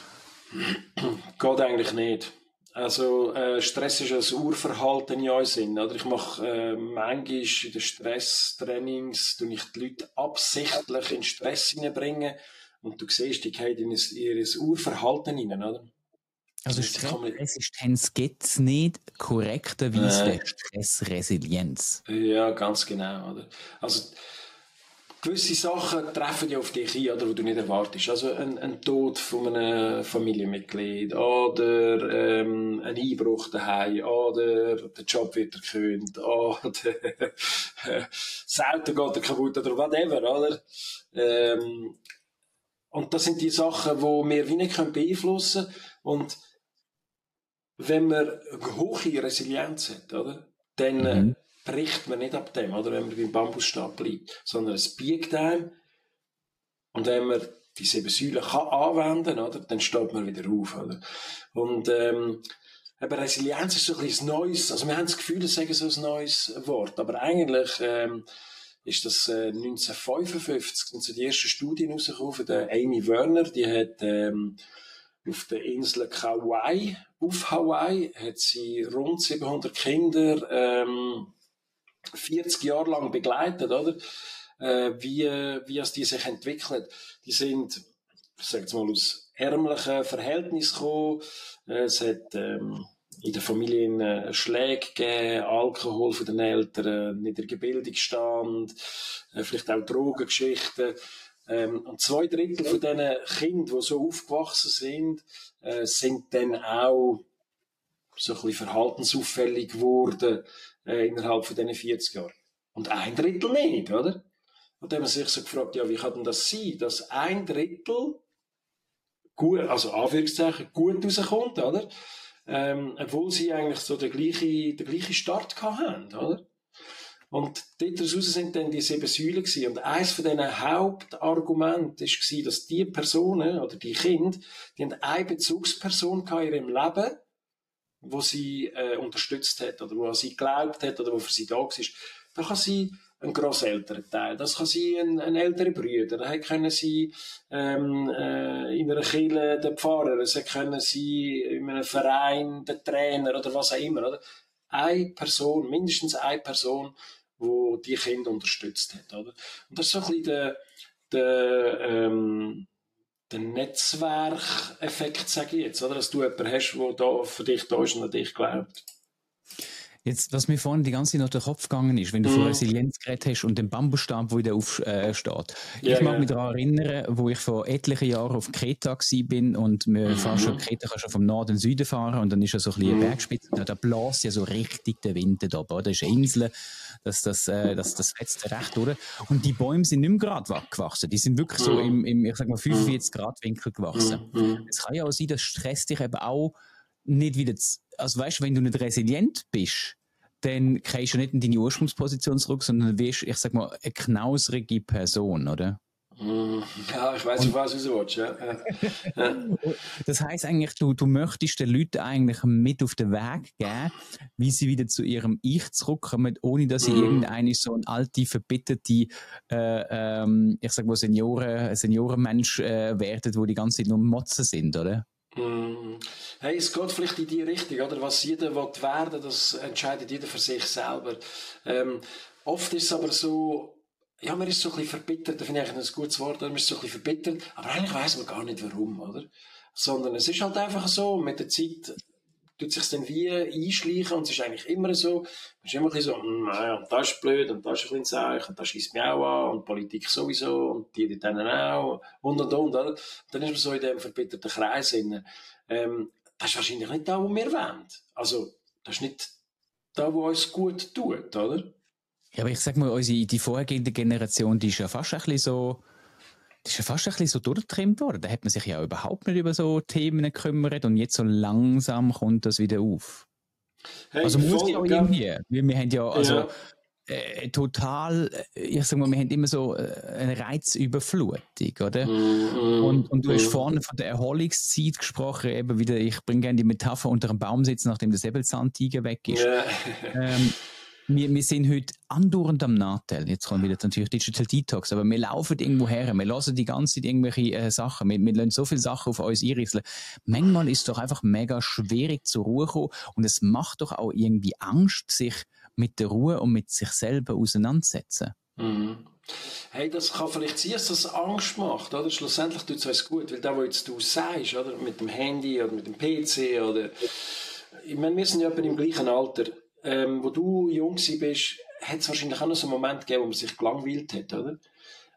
Geht eigentlich nicht. Also äh, Stress ist ein Urverhalten in uns. Oder? Ich mache äh, manchmal in den Stresstrainings ich die Leute absichtlich in Stress hineinbringen und du siehst, die gehen in ihr Urverhalten hinein. Oder? Also Stressresistenz gibt es nicht, korrekterweise äh, Stressresilienz. Ja, ganz genau. Oder? Also gewisse Sachen treffen ja auf dich ein, oder, wo du nicht erwartest. Also ein, ein Tod von einem Familienmitglied oder ähm, ein Einbruch daheim oder der Job wird erkündigt oder das Auto geht kaputt oder whatever, oder? Ähm, und das sind die Sachen, die wir wie nicht beeinflussen können. Und wenn man eine hohe Resilienz hat, oder? Dann, mhm bricht man nicht ab dem, oder, wenn man beim Bambusstab bleibt, sondern es biegt einem. Und wenn man die sieben Säulen kann anwenden, oder, dann steht man wieder auf, oder. Und, ähm, eben Resilienz ist so ein bisschen Neues, also wir haben das Gefühl, das sagen so ein neues Wort, aber eigentlich, ähm, ist das äh, 1955 sind so die ersten Studien rausgekommen von der Amy Werner, die hat ähm, auf der Insel Kauai, auf Hawaii, hat sie rund 700 Kinder ähm, 40 Jahre lang begleitet, oder? Äh, wie, wie es die sich entwickelt. Die sind, ich sage mal, aus ärmlichen Verhältnissen gekommen. Äh, es hat, ähm, in der Familie äh, Schläge gegeben, Alkohol von den Eltern, niedriger Bildungsstand, äh, vielleicht auch Drogengeschichten. Ähm, und zwei Drittel von diesen Kindern, die so aufgewachsen sind, äh, sind dann auch so ein bisschen verhaltensauffällig geworden, äh, innerhalb von diesen 40 Jahren. Und ein Drittel nicht, oder? Und dann haben wir sich so gefragt, ja, wie kann denn das sein, dass ein Drittel gut, also Anführungszeichen, gut rauskommt, oder? Ähm, obwohl sie eigentlich so den gleichen, den gleichen Start haben, oder? Und daraus sind dann die sieben Säulen gewesen. Und eines von diesen Hauptargumenten war, dass die Personen oder die Kinder, die haben eine Bezugsperson in ihrem Leben, wo sie äh, unterstützt hat oder wo sie geglaubt hat oder wo für sie da war. Da kann sie ein Grosselternteil, das kann sie ein, ein älterer Bruder, da können sie ähm, äh, in einer Kirche der Pfarrer, das können sie in einem Verein der Trainer oder was auch immer. Oder? Eine Person, mindestens eine Person, wo die Kinder unterstützt hat. Oder? Und das ist so ein bisschen der, der ähm, der Netzwerkeffekt, sage ich jetzt, oder? Dass du jemanden hast, der da für dich da ist und an dich glaubt. Jetzt, was mir vorhin die ganze Zeit durch den Kopf gegangen ist, wenn du mm. von mhm. Resilienz geredet hast und den Bambusstab, der wieder aufsteht. Äh, ja, ich mag ja. mich daran erinnern, wo ich vor etlichen Jahren auf Kreta bin und wir mm. fahren schon, Kreta kann schon vom Norden in den Süden fahren und dann ist ja so ein bisschen eine Bergspitze, da, da bläst ja so richtig der Wind da oben, Das ist eine Insel, das, das, äh, das, das fetzt recht durch. Und die Bäume sind nicht mehr gerade gewachsen, die sind wirklich so mhm. im, im ich sag mal, 45 Grad Winkel gewachsen. Mhm. Es kann ja auch sein, das stresst dich eben auch nicht wieder, also weißt, wenn du nicht resilient bist, dann kriegst du nicht in deine Ursprungsposition zurück, sondern wirst, ich sag mal, eine knauserige Person, oder? Mm, ja, ich weiß, auf was du willst. Ja. ja. Das heisst eigentlich, du, du möchtest den Leuten eigentlich mit auf den Weg geben, wie sie wieder zu ihrem Ich zurückkommen, ohne dass sie mm. irgendeine so eine alte, verbitterte, äh, ähm, ich sag mal, Senioren, Seniorenmensch äh, werden, wo die ganze Zeit nur Motzen sind, oder? Mm. Hey, es geht vielleicht in die Richtung, oder? Was jeder will werden, das entscheidet jeder für sich selber. Ähm, oft ist es aber so, ja, man ist so ein bisschen verbittert, da finde ich eigentlich ein gutes Wort, man ist so ein bisschen verbittert, aber eigentlich weiß man gar nicht warum, oder? Sondern es ist halt einfach so, mit der Zeit tut sich dann wie einschleichen und es ist eigentlich immer so, man ist immer ein bisschen so, hm, naja, das ist blöd und das ist ein bisschen Zeug und das schießt mich auch an und Politik sowieso und die dort auch und und und, oder? Dann ist man so in dem verbitterten Kreis drin. Ähm, das ist wahrscheinlich nicht da, wo wir wollen. Also, das ist nicht da, wo uns gut tut, oder? Ja, aber ich sag mal, unsere, die vorhergehende Generation, die ist ja fast ein bisschen so, die ist ja fast ein bisschen so durchtrimmt worden. Da hat man sich ja überhaupt nicht über so Themen gekümmert und jetzt so langsam kommt das wieder auf. Hey, also muss ja auch irgendwie. Wir, wir haben ja, also, ja. Äh, total, äh, ich sag mal, wir haben immer so äh, eine Reizüberflutung, oder? Mm, und, und du mm. hast vorne von der Erholungszeit gesprochen, eben wieder, ich bringe gerne die Metapher unter einem Baum sitzen, nachdem der Säbelzahntiger weg ist. Yeah. ähm, wir, wir sind heute andauernd am Nachteil. Jetzt kommen wieder natürlich Digital Detox, aber wir laufen irgendwo her, wir lassen die ganze Zeit irgendwelche äh, Sachen, wir, wir lassen so viele Sachen auf uns einrisseln. Manchmal ist es doch einfach mega schwierig zur Ruhe kommen und es macht doch auch irgendwie Angst, sich mit der Ruhe und mit sich selber auseinandersetzen. Mhm. Hey, das kann vielleicht sein, dass das Angst macht, oder? Schlussendlich tut es uns gut, weil da, wo jetzt du sagst, oder? Mit dem Handy oder mit dem PC oder, ich meine, wir sind ja im gleichen Alter ähm, wo du jung bist, hat es wahrscheinlich auch noch so einen Moment gegeben, wo man sich gelangweilt hat, oder?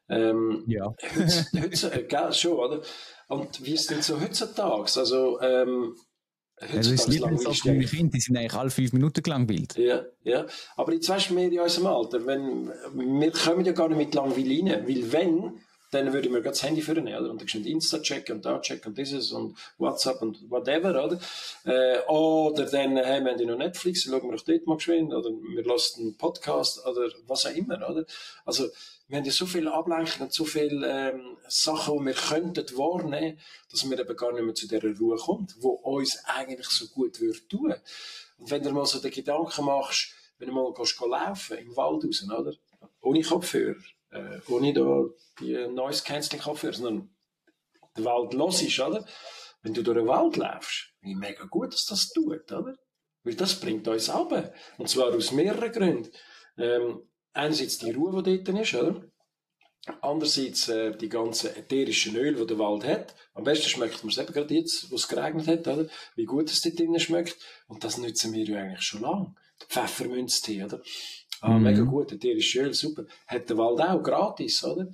Ähm, ja. Heute, heute, äh, gell, schon, oder? Und wie ist denn so heutzutage? Also, ähm, also ist Lieblingssatz von Kind, die sind eigentlich alle fünf Minuten gelangweilt. Ja, ja. Aber jetzt weißt du, wir in unserem Alter, wenn, wir kommen ja gar nicht mit Langweil rein, weil wenn, dann würde ich mir das Handy führen, oder? Und schnell Insta checken und da checken und dieses und WhatsApp und whatever, oder? Äh, oder dann, hey, wir haben noch Netflix, schauen wir doch dort mal geschwind, oder wir lassen einen Podcast, oder was auch immer, oder? Also, wir haben ja so viele Ablenkungen und so viele ähm, Sachen, die wir könnten wahrnehmen, dass wir eben gar nicht mehr zu dieser Ruhe kommt, wo uns eigentlich so gut würde tun. Und wenn du mal so den Gedanken machst, wenn du mal gehst, laufen im Wald raus, oder? Ohne Kopfhörer, äh, ohne da die Noise Cancelling Kopfhörer, sondern der Wald los ist, oder? Wenn du durch den Wald läufst, wie mega gut, dass das tut, oder? Weil das bringt uns ab. Und zwar aus mehreren Gründen. Ähm, einerseits die Ruhe, die dort ist, oder? Andererseits äh, die ganzen ätherischen Öle, die der Wald hat. Am besten schmeckt man es eben gerade jetzt, wo es geregnet hat, oder? Wie gut es dort drinnen schmeckt. Und das nutzen wir ja eigentlich schon lange. Pfeffermünztee, oder? Ah, mhm. mega gut, der ist schön, super. Hat der Wald auch, gratis, oder?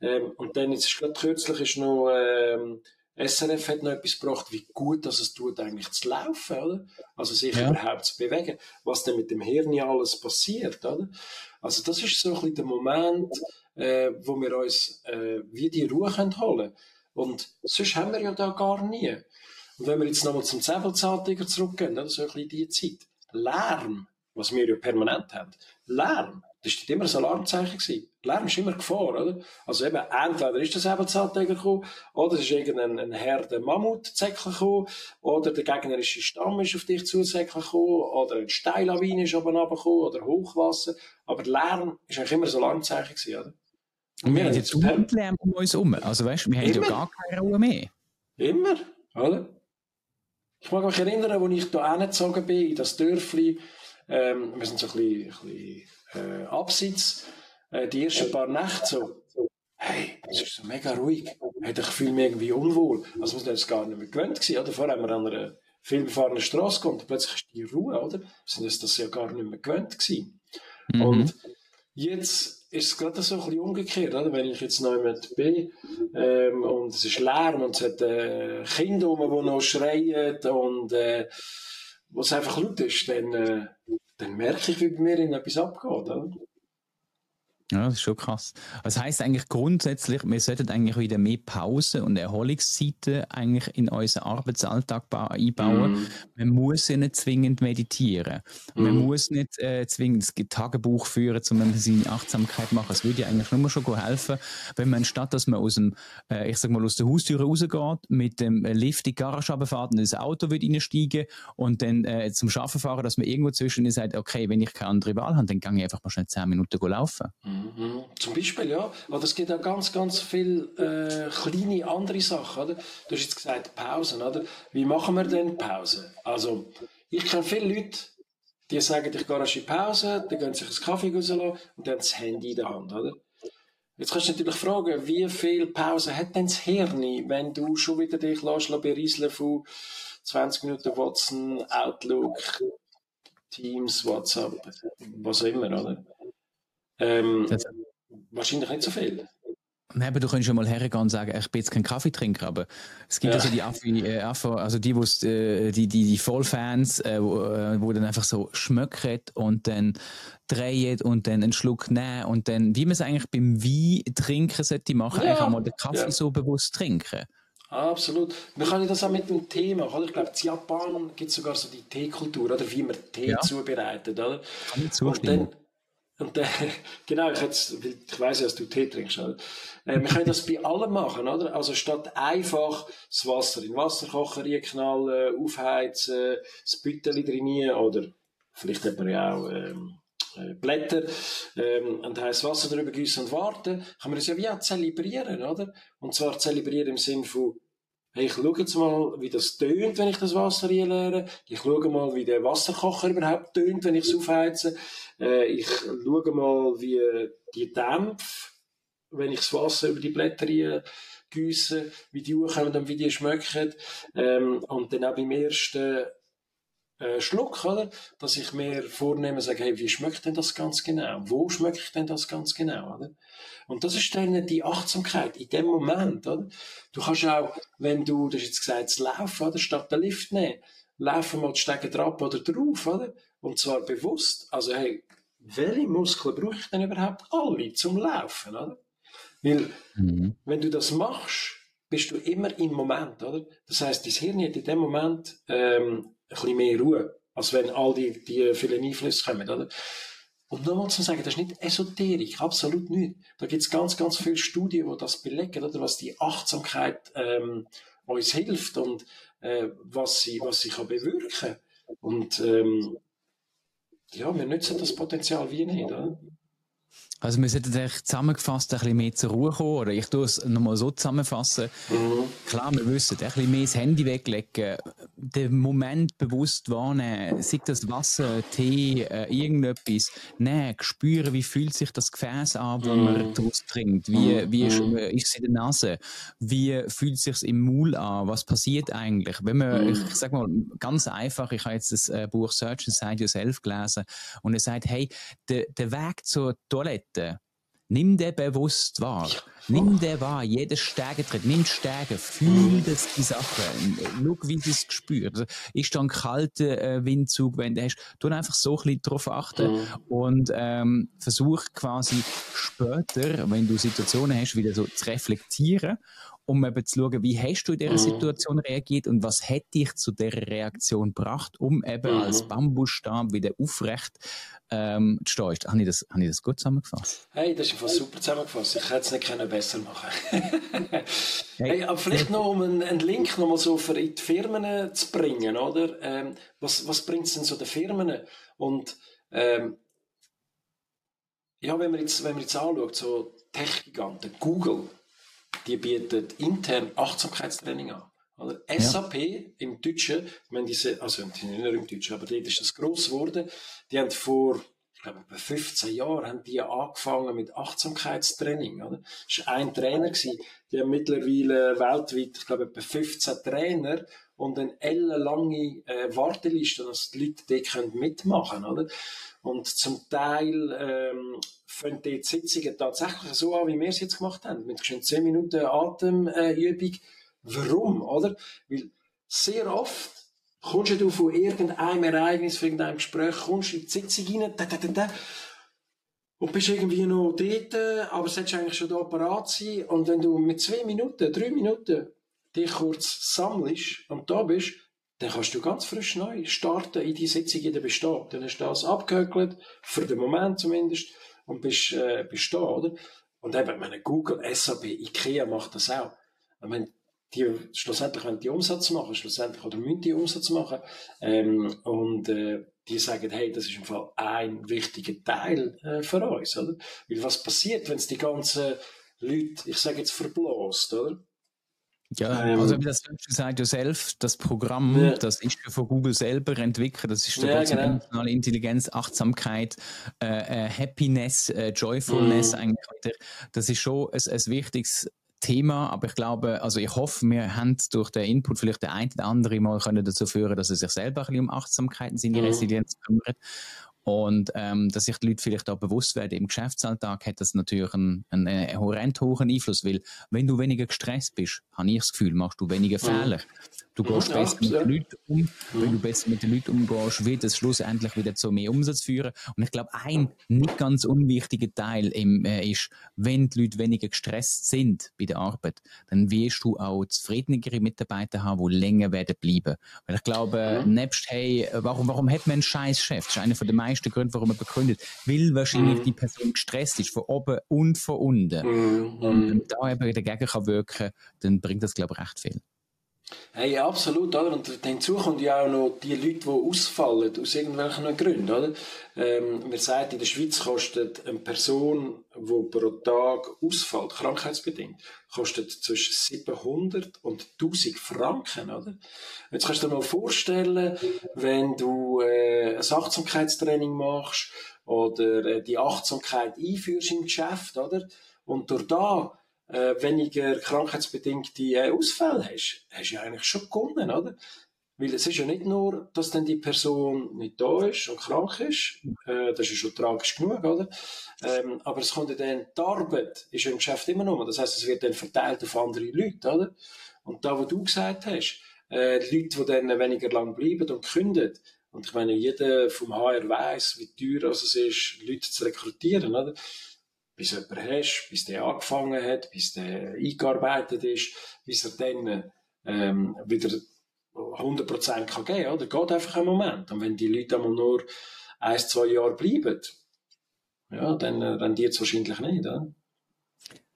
Ähm, und dann jetzt, gerade kürzlich ist noch, ähm, SRF hat noch etwas gebracht, wie gut dass es tut, eigentlich zu laufen, oder? Also sich ja. überhaupt zu bewegen. Was denn mit dem Hirn alles passiert, oder? Also das ist so ein bisschen der Moment, äh, wo wir uns äh, wie die Ruhe können holen Und sonst haben wir ja da gar nie. Und wenn wir jetzt nochmal zum Säbelzahntiger zurückgehen, dann so ein bisschen die Zeit. Lärm was wir ja permanent haben. Lärm, das war immer ein Alarmzeichen. Gewesen. Lärm ist immer Gefahr, oder? Also eben, entweder ist das eben Zahntiger gekommen, oder es ist irgendein ein Herde Mammutzäckchen gekommen, oder der gegnerische Stamm ist auf dich zusäcklich gekommen, oder ein Steillawine ist oben runtergekommen, oder Hochwasser. Aber Lärm ist eigentlich immer ein Alarmzeichen gewesen, oder? Und wir haben jetzt Lärm um uns herum. Also weißt, wir haben ja gar keine Ruhe mehr. Immer, oder? Ich mag mich erinnern, als ich hier hingezogen bin, in das Dörfli, ähm, wir sind so ein bisschen, ein bisschen äh, abseits. Äh, die ersten paar Nächte so, hey, es ist so mega ruhig. Hey, ich fühle mich irgendwie unwohl. Also wir sind das gar nicht mehr gewöhnt gewesen, oder? Vorher haben wir an einer vielbefahrenen Straße gekommen und plötzlich ist die Ruhe, oder? Wir sind uns das ja gar nicht mehr gewöhnt gewesen. Mhm. Und jetzt ist es gerade so ein bisschen umgekehrt, oder? Wenn ich jetzt neu mit bin, ähm, und es ist Lärm und es hat äh, Kinder um, die noch schreien und äh, was einfach laut ist, dann, äh, dann merke ich, wie bei mir in etwas abgeht. Oder? Ja, das ist schon krass. Das heisst eigentlich grundsätzlich, wir sollten eigentlich wieder mehr Pause und Erholungszeiten eigentlich in unseren Arbeitsalltag einbauen. Mm. Man muss ja nicht zwingend meditieren. Mm. Man mhm. muss nicht äh, zwingend das Tagebuch führen, um seine Achtsamkeit machen. Es würde ja eigentlich nur schon helfen, wenn man statt, dass man aus dem, äh, ich sag mal, aus der Haustür rausgeht, mit dem Lift in die Garage runterfährt und ins Auto wird reinsteigen und dann äh, zum Arbeiten fahren, dass man irgendwo zwischen sagt, okay, wenn ich keine andere Wahl habe, dann gehe ich einfach mal schnell 10 Minuten laufen. Mm. Mhm. Zum Beispiel, ja. Oder es gibt auch ganz, ganz viele äh, kleine andere Sachen, oder? Du hast jetzt gesagt, Pausen, oder? Wie machen wir denn Pause? Also, ich kenne viele Leute, die sagen, ich gehe rasch in Pause, dann gehen sich einen Kaffee rauslassen und dann das Handy in der Hand, oder? Jetzt kannst du natürlich fragen, wie viel Pause hat denn das Hirn, wenn du schon wieder dich lässt, berieseln von 20 Minuten Watson, Outlook, Teams, WhatsApp, was auch immer, oder? Ähm, wahrscheinlich nicht so viel. Nein, du könntest schon mal hergehen und sagen, ich bin jetzt kein Kaffeetrinker, aber es gibt ja. also die Affi, äh, also die, äh, die, die, die Vollfans, äh, wo, äh, wo dann einfach so schmöcken und dann drehen und dann einen Schluck nehmen und dann, wie man es eigentlich beim Wein trinken sollte machen, ja. einfach mal den Kaffee ja. so bewusst trinken. Absolut. Man kann das auch mit dem Tee machen. Ich glaube, in Japan gibt es sogar so die Teekultur, oder wie man Tee ja. zubereitet. Oder? Kann ich zustimmen. Und äh, genau, ich, ich weiss ja, dass du Tee trinkst. Oder? Äh, wir können das bei allem machen, oder? Also statt einfach das Wasser in Wasserkocher knallen, aufheizen, das Büteli drin oder vielleicht man ja auch ähm, äh, Blätter ähm, und heißes Wasser drüber gießen und warten, kann man das ja wie auch zelebrieren, oder? Und zwar zelebrieren im Sinne von Hey, ich schaue jetzt mal, wie das tönt, wenn ich das Wasser einleere. Ich schaue mal, wie der Wasserkocher überhaupt tönt, wenn ich es aufheize. Äh, ich schaue mal, wie die Dämpfe, wenn ich das Wasser über die Blätter gieße, wie die hochkommen und wie die schmecken. Ähm, und dann auch beim ersten äh, Schluck, oder? Dass ich mir vornehme, sage, hey, wie schmeckt denn das ganz genau? Wo schmeckt denn das ganz genau, oder? Und das ist dann die Achtsamkeit in dem Moment, oder? Du kannst auch, wenn du, du hast jetzt gesagt, das Laufen, oder? Statt den Lift nehmen, laufen mal die Stege drauf oder drauf, oder? Und zwar bewusst. Also, hey, welche Muskeln brauche ich denn überhaupt alle zum Laufen, oder? Weil, mhm. wenn du das machst, bist du immer im Moment, oder? Das heißt, dein Hirn hat in dem Moment ähm, bisschen mehr Ruhe, als wenn all die, die vielen Einflüsse kommen, oder? Und nochmal zu sagen, das ist nicht Esoterik, absolut nicht. Da gibt es ganz, ganz viele Studien, die das belegen, oder? Was die Achtsamkeit ähm, uns hilft und äh, was sie, was sie kann bewirken. Und ähm, ja, wir nutzen das Potenzial wie nicht, oder? Also wir sollten eigentlich zusammengefasst ein bisschen mehr zur Ruhe kommen, oder ich tue es nochmal so zusammenfassen. Mhm. Klar, wir wissen, ein bisschen mehr das Handy weglegen, den Moment bewusst wahrnehmen, sei das Wasser, Tee, äh, irgendetwas, nehmen, spüren, wie fühlt sich das Gefäß an, wo mhm. man daraus trinkt, wie, wie ist, mhm. ist es in der Nase, wie fühlt es sich im Maul an, was passiert eigentlich. Wenn man, mhm. ich sag mal, ganz einfach, ich habe jetzt das äh, Buch Search Inside Yourself gelesen und er sagt, hey, der, der Weg zur Toilette, Schritte. Nimm den bewusst wahr. Nimm den wahr. Jeder Stegentritt. Nimm Stege. Fühl das die Sache. Schau, wie du es spürt. Ist da ein kalter äh, Windzug, wenn du hast. Tu einfach so ein bisschen darauf achten. Mhm. Und ähm, versuch quasi später, wenn du Situationen hast, wieder so zu reflektieren um eben zu schauen, wie hast du in dieser mhm. Situation reagiert und was hätte dich zu dieser Reaktion gebracht, um eben mhm. als Bambusstamm wieder aufrecht ähm, zu stehen. Habe ich, das, habe ich das gut zusammengefasst? Hey, das ist einfach super zusammengefasst. Ich hätte es nicht besser machen hey. aber vielleicht noch, um einen, einen Link noch mal so für die Firmen zu bringen, oder? Ähm, was was bringt es denn so den Firmen? Und ähm, ja, wenn man jetzt, wenn man jetzt anschaut, so Tech-Giganten, Google, die bietet intern Achtsamkeitstraining an. Oder? Ja. SAP im Deutschen, ich meine, diese, also nicht nur im Deutschen, aber dort ist das gross geworden. Die haben vor, ich glaube, etwa 15 Jahren haben die angefangen mit Achtsamkeitstraining. Oder? Das war ein Trainer. Gewesen. Die haben mittlerweile weltweit, ich glaube, etwa 15 Trainer und eine ellenlange äh, Warteliste, dass die Leute dort mitmachen können. Und zum Teil ähm, fangen die Sitzungen tatsächlich so an, wie wir es jetzt gemacht haben, mit schon 10 Minuten Atemübung. Warum, oder? Weil sehr oft kommst du von irgendeinem Ereignis, von irgendeinem Gespräch, kommst in die Sitzung rein, da, da, da, da, und bist irgendwie noch dort, aber solltest eigentlich schon da parat sein. Und wenn du mit zwei Minuten, drei Minuten dich kurz sammelst und da bist, dann kannst du ganz frisch neu starten in die Sitzung in der Bestand. Dann hast du das abgehökelt, für den Moment zumindest, und bist, äh, bist da, oder? Und eben, meine, Google, SAP, IKEA macht das auch. Ich meine, die, schlussendlich, wenn die Umsatz machen, schlussendlich, oder müssen die Umsatz machen, ähm, und, äh, die sagen, hey, das ist im Fall ein wichtiger Teil äh, für uns, oder? Weil was passiert, wenn es die ganzen Leute, ich sage jetzt, verblasst, oder? Ja, ähm, also wie das ja selbst, das Programm, ja. das ist von Google selber entwickelt, das ist ja, genau. emotionale Intelligenz, Achtsamkeit, äh, äh, Happiness, äh, Joyfulness mhm. eigentlich wieder. Das ist schon ein, ein wichtiges Thema, aber ich glaube, also ich hoffe, wir haben durch den Input vielleicht der ein oder andere mal können dazu führen, dass er sich selber ein bisschen um Achtsamkeit und seine mhm. Resilienz kümmert und ähm, dass sich die Leute vielleicht auch bewusst werden, im Geschäftsalltag hat das natürlich einen, einen horrend hohen Einfluss, weil wenn du weniger gestresst bist, habe ich das Gefühl, machst du weniger mhm. Fehler. Du gehst ja, besser mit den Leuten um. Wenn du besser mit den Leuten umgehst, wird es schlussendlich wieder zu mehr Umsatz führen. Und ich glaube, ein nicht ganz unwichtiger Teil im, äh, ist, wenn die Leute weniger gestresst sind bei der Arbeit, dann wirst du auch zufriedenere Mitarbeiter haben, die länger werden bleiben. Weil ich glaube, mhm. nebst, hey, warum, warum hat man einen scheiß Chef? Das ist einer der meisten Gründe, warum man begründet. Weil wahrscheinlich mhm. die Person gestresst ist, von oben und von unten. Mhm. Und wenn da eben dagegen kann wirken, dann bringt das, glaube ich, recht viel. Hey, absolut, oder? Und hinzu kommt ja auch noch die Leute, die ausfallen, aus irgendwelchen Gründen, oder? Ähm, man sagt, in der Schweiz kostet eine Person, die pro Tag ausfällt, krankheitsbedingt, kostet zwischen 700 und 1000 Franken, oder? Jetzt kannst du dir mal vorstellen, wenn du äh, ein Achtsamkeitstraining machst oder äh, die Achtsamkeit einführst im Geschäft, oder? Und durch da äh, weniger krankheitsbedingte äh, Ausfälle hast, hast du ja eigentlich schon gewonnen, oder? Weil es ist ja nicht nur, dass dann die Person nicht da ist und krank ist, äh, das ist ja schon tragisch genug, oder? Ähm, aber es kommt ja dann, die Arbeit ist ja im Geschäft immer noch, das heißt, es wird dann verteilt auf andere Leute, oder? Und da, wo du gesagt hast, äh, die Leute, die dann weniger lang bleiben und kündigen, und ich meine, jeder vom HR weiß, wie teuer es ist, Leute zu rekrutieren, oder? Bis du jemanden hast, bis der angefangen hat, bis der eingearbeitet ist, bis er dann ähm, wieder 100% kann geben kann. geht einfach ein Moment. Und wenn die Leute einmal nur ein, zwei Jahre bleiben, ja, dann äh, rendiert es wahrscheinlich nicht. Oder?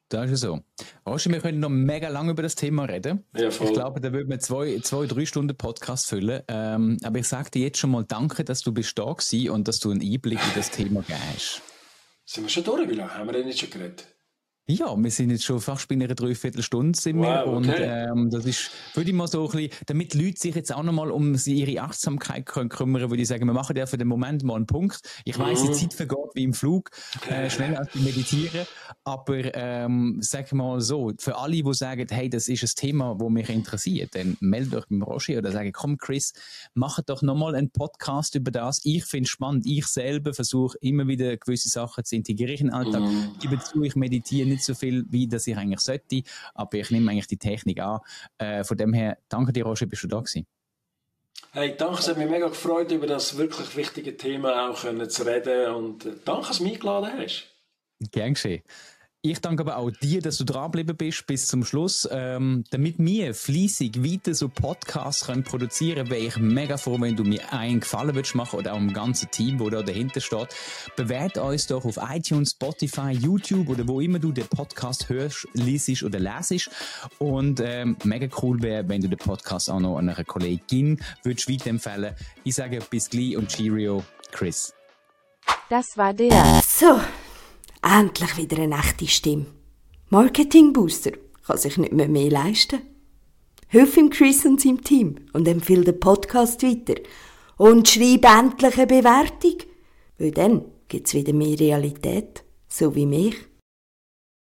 Das ist so. Roger, wir können noch mega lange über das Thema reden. Ja. Ich glaube, da würden wir zwei, zwei, drei Stunden Podcast füllen. Ähm, aber ich sage dir jetzt schon mal Danke, dass du bist da warst und dass du einen Einblick in das Thema gibst. Sind wir schon durch? Wie lange haben wir Ja, wir sind jetzt schon fast bei einer Dreiviertelstunde sind wir. Wow, okay. Und ähm, das ist, würde ich mal so ein bisschen, damit Leute sich jetzt auch nochmal um ihre Achtsamkeit können kümmern, würde ich sagen, wir machen ja für den Moment mal einen Punkt. Ich weiss, mhm. die Zeit vergeht wie im Flug, äh, schneller als beim Meditieren. Aber ähm, sag mal so, für alle, die sagen, hey, das ist ein Thema, das mich interessiert, dann meldet euch beim Roger oder sagt, komm Chris, mach doch nochmal einen Podcast über das. Ich finde es spannend. Ich selber versuche immer wieder gewisse Sachen zu integrieren in den Alltag. Mhm. Ich gebe zu, ich meditiere nicht so viel, wie das ich eigentlich sollte, aber ich nehme eigentlich die Technik an. Äh, von dem her, danke dir, Roger, bist du da gewesen. Hey, danke, es hat mich mega gefreut, über das wirklich wichtige Thema auch zu reden und äh, danke, dass du mich eingeladen hast. Gern geschehen. Ich danke aber auch dir, dass du dranbleiben bist bis zum Schluss. Ähm, damit wir fließig weiter so Podcasts können produzieren wäre ich mega froh, wenn du mir einen Gefallen würdest machen oder auch dem ganzen Team, wo da dahinter steht. Bewert uns doch auf iTunes, Spotify, YouTube oder wo immer du den Podcast hörst, liest oder lesest. Und ähm, mega cool wäre, wenn du den Podcast auch noch einer Kollegin würdest weiterempfehlen. Ich sage bis gleich und Cheerio, Chris. Das war der. So. Endlich wieder eine echte Stimme. Marketing Booster kann sich nicht mehr mehr leisten. Hilf ihm Chris und seinem Team und empfehle den Podcast weiter. Und schreib endlich eine Bewertung. Weil dann gibt's wieder mehr Realität. So wie mich.